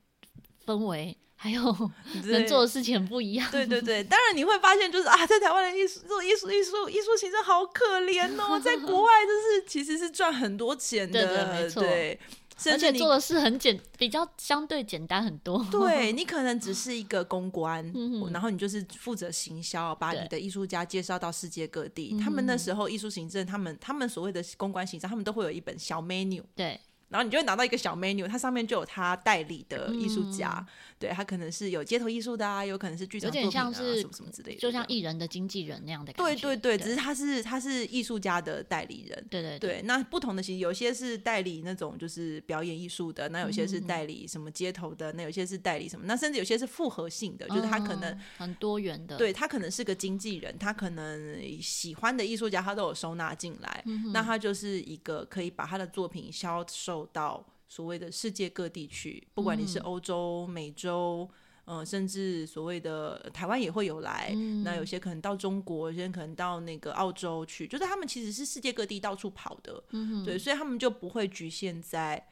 氛围还有 [LAUGHS] 能做的事情不一样，
对对对。当然你会发现，就是啊，在台湾的艺术做艺术艺术艺术行政好可怜哦，[LAUGHS] 在国外就是其实是赚很多钱的。对
而且做的事很简，比较相对简单很多。
对，[LAUGHS] 你可能只是一个公关，然后你就是负责行销，把你的艺术家介绍到世界各地。他们那时候艺术行政，他们他们所谓的公关行政，他们都会有一本小 menu。对。然后你就会拿到一个小 menu，它上面就有他代理的艺术家，嗯、对，他可能是有街头艺术的啊，有可能是剧场作品啊，什么什么之类的，
就像艺人的经纪人那样的感觉。
对对对，对只是他是他是艺术家的代理人。对对对，对，那不同的其实有些是代理那种就是表演艺术的，那有些是代理什么街头的，那有些是代理什么，那甚至有些是复合性的，就是他可能、嗯、
很多元的。
对，他可能是个经纪人，他可能喜欢的艺术家他都有收纳进来，嗯、那他就是一个可以把他的作品销售到。所谓的世界各地去，不管你是欧洲、美洲，嗯、呃，甚至所谓的台湾也会有来。嗯、那有些可能到中国，有些可能到那个澳洲去，就是他们其实是世界各地到处跑的。嗯、对，所以他们就不会局限在。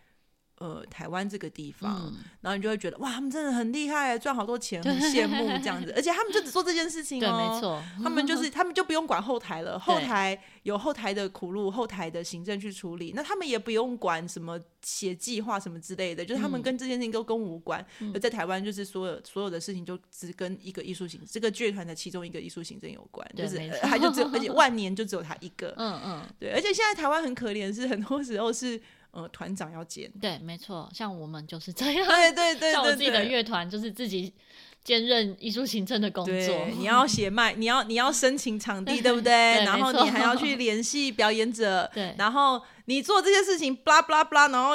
呃，台湾这个地方，嗯、然后你就会觉得哇，他们真的很厉害，赚好多钱，很羡慕这样子。[LAUGHS] 而且他们就只做这件事情哦，对，没错，他们就是他们就不用管后台了，后台有后台的苦路，后台的行政去处理，那他们也不用管什么写计划什么之类的，就是他们跟这件事情都跟无关。在台湾，就是所有所有的事情就只跟一个艺术行这个剧团的其中一个艺术行政有关，就是他就只有，而且万年就只有他一个。[LAUGHS] 嗯嗯，对，而且现在台湾很可怜，是很多时候是。呃，团长要兼，
对，没错，像我们就是这样，
对对对，[LAUGHS]
像我自己的乐团就是自己兼任艺术行政的工作，[LAUGHS]
你要写卖，你要你要申请场地，[LAUGHS] 对不对？然后你还要去联系表演者，对，然后你做这些事情，巴拉巴拉巴拉，然后。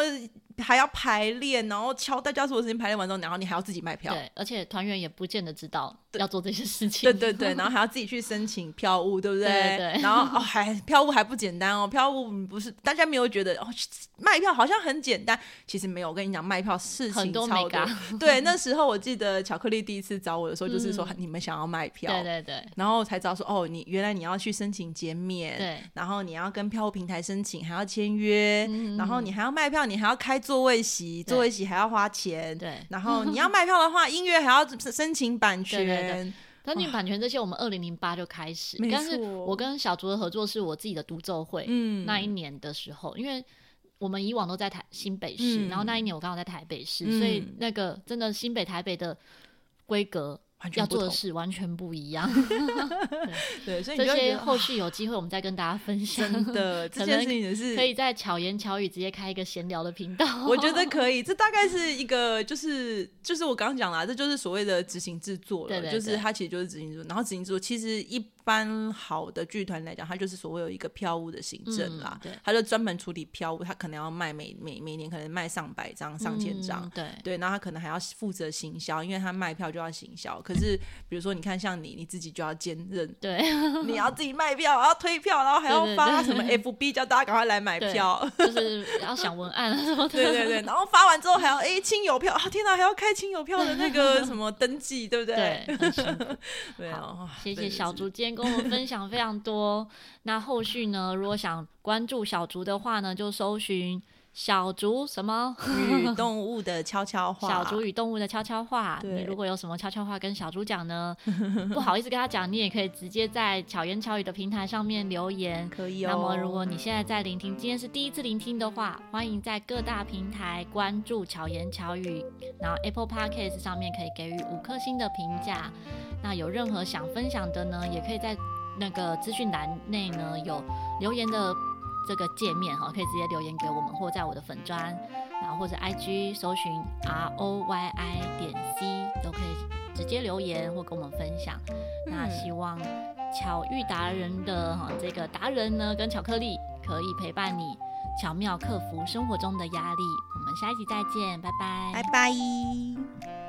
还要排练，然后敲大家所有时间排练完之后，然后你还要自己卖票。
对，而且团员也不见得知道要做这些事情。
对对对，[LAUGHS] 然后还要自己去申请票务，对不对？对，对，对。然后哦，还票务还不简单哦，票务不是大家没有觉得哦，卖票好像很简单，其实没有。我跟你讲，卖票事情超多。对，那时候我记得巧克力第一次找我的时候，就是说你们想要卖票，对对对。然后才知道说哦，你原来你要去申请减免，对。然后你要跟票务平台申请，还要签约，然后你还要卖票，你还要开。座位席，座位席还要花钱。对，然后你要 [LAUGHS] 卖票的话，音乐还要申请版权。
申请版权这些，我们二零零八就开始。但是我跟小竹的合作是我自己的独奏会。嗯，那一年的时候，因为我们以往都在台新北市，然后那一年我刚好在台北市，所以那个真的新北台北的规格。要做的事完全不一样，[LAUGHS] 对，所以这些后续有机会我们再跟大家分享。
真的，[LAUGHS] 这件事情也是
可以在巧言巧语直接开一个闲聊的频道。
我觉得可以，[LAUGHS] 这大概是一个，就是就是我刚刚讲了，这就是所谓的执行制作了，就是它其实就是执行制作。然后执行制作其实一般好的剧团来讲，它就是所谓有一个票务的行政啦，嗯、对，他就专门处理票务，他可能要卖每每每年可能卖上百张、上千张，嗯、对对，然后他可能还要负责行销，因为他卖票就要行销。可是比如说，你看像你，你自己就要兼任，
对，[LAUGHS]
你要自己卖票，然后推票，然后还要发 [LAUGHS] 什么 FB 叫大家赶快来买票，
就是要想文案什么的。[LAUGHS]
对对对，然后发完之后还要哎亲友票，啊天哪，还要开亲友票的那个什么登记，对不对？
对，很辛苦。对啊，谢谢小竹今天跟我们分享非常多。那后续呢？如果想关注小竹的话呢，就搜寻。小竹什么
与动物的悄悄话？
小竹与动物的悄悄话。你如果有什么悄悄话跟小竹讲呢？[LAUGHS] 不好意思跟他讲，你也可以直接在巧言巧语的平台上面留言。
可以哦。
那么如果你现在在聆听，今天是第一次聆听的话，欢迎在各大平台关注巧言巧语，然后 Apple Podcast 上面可以给予五颗星的评价。那有任何想分享的呢，也可以在那个资讯栏内呢有留言的。这个界面哈，可以直接留言给我们，或在我的粉砖，然后或者 IG 搜寻 R O Y I 点 C 都可以直接留言或跟我们分享。嗯、那希望巧遇达人的哈这个达人呢，跟巧克力可以陪伴你巧妙克服生活中的压力。我们下一集再见，拜拜，
拜拜。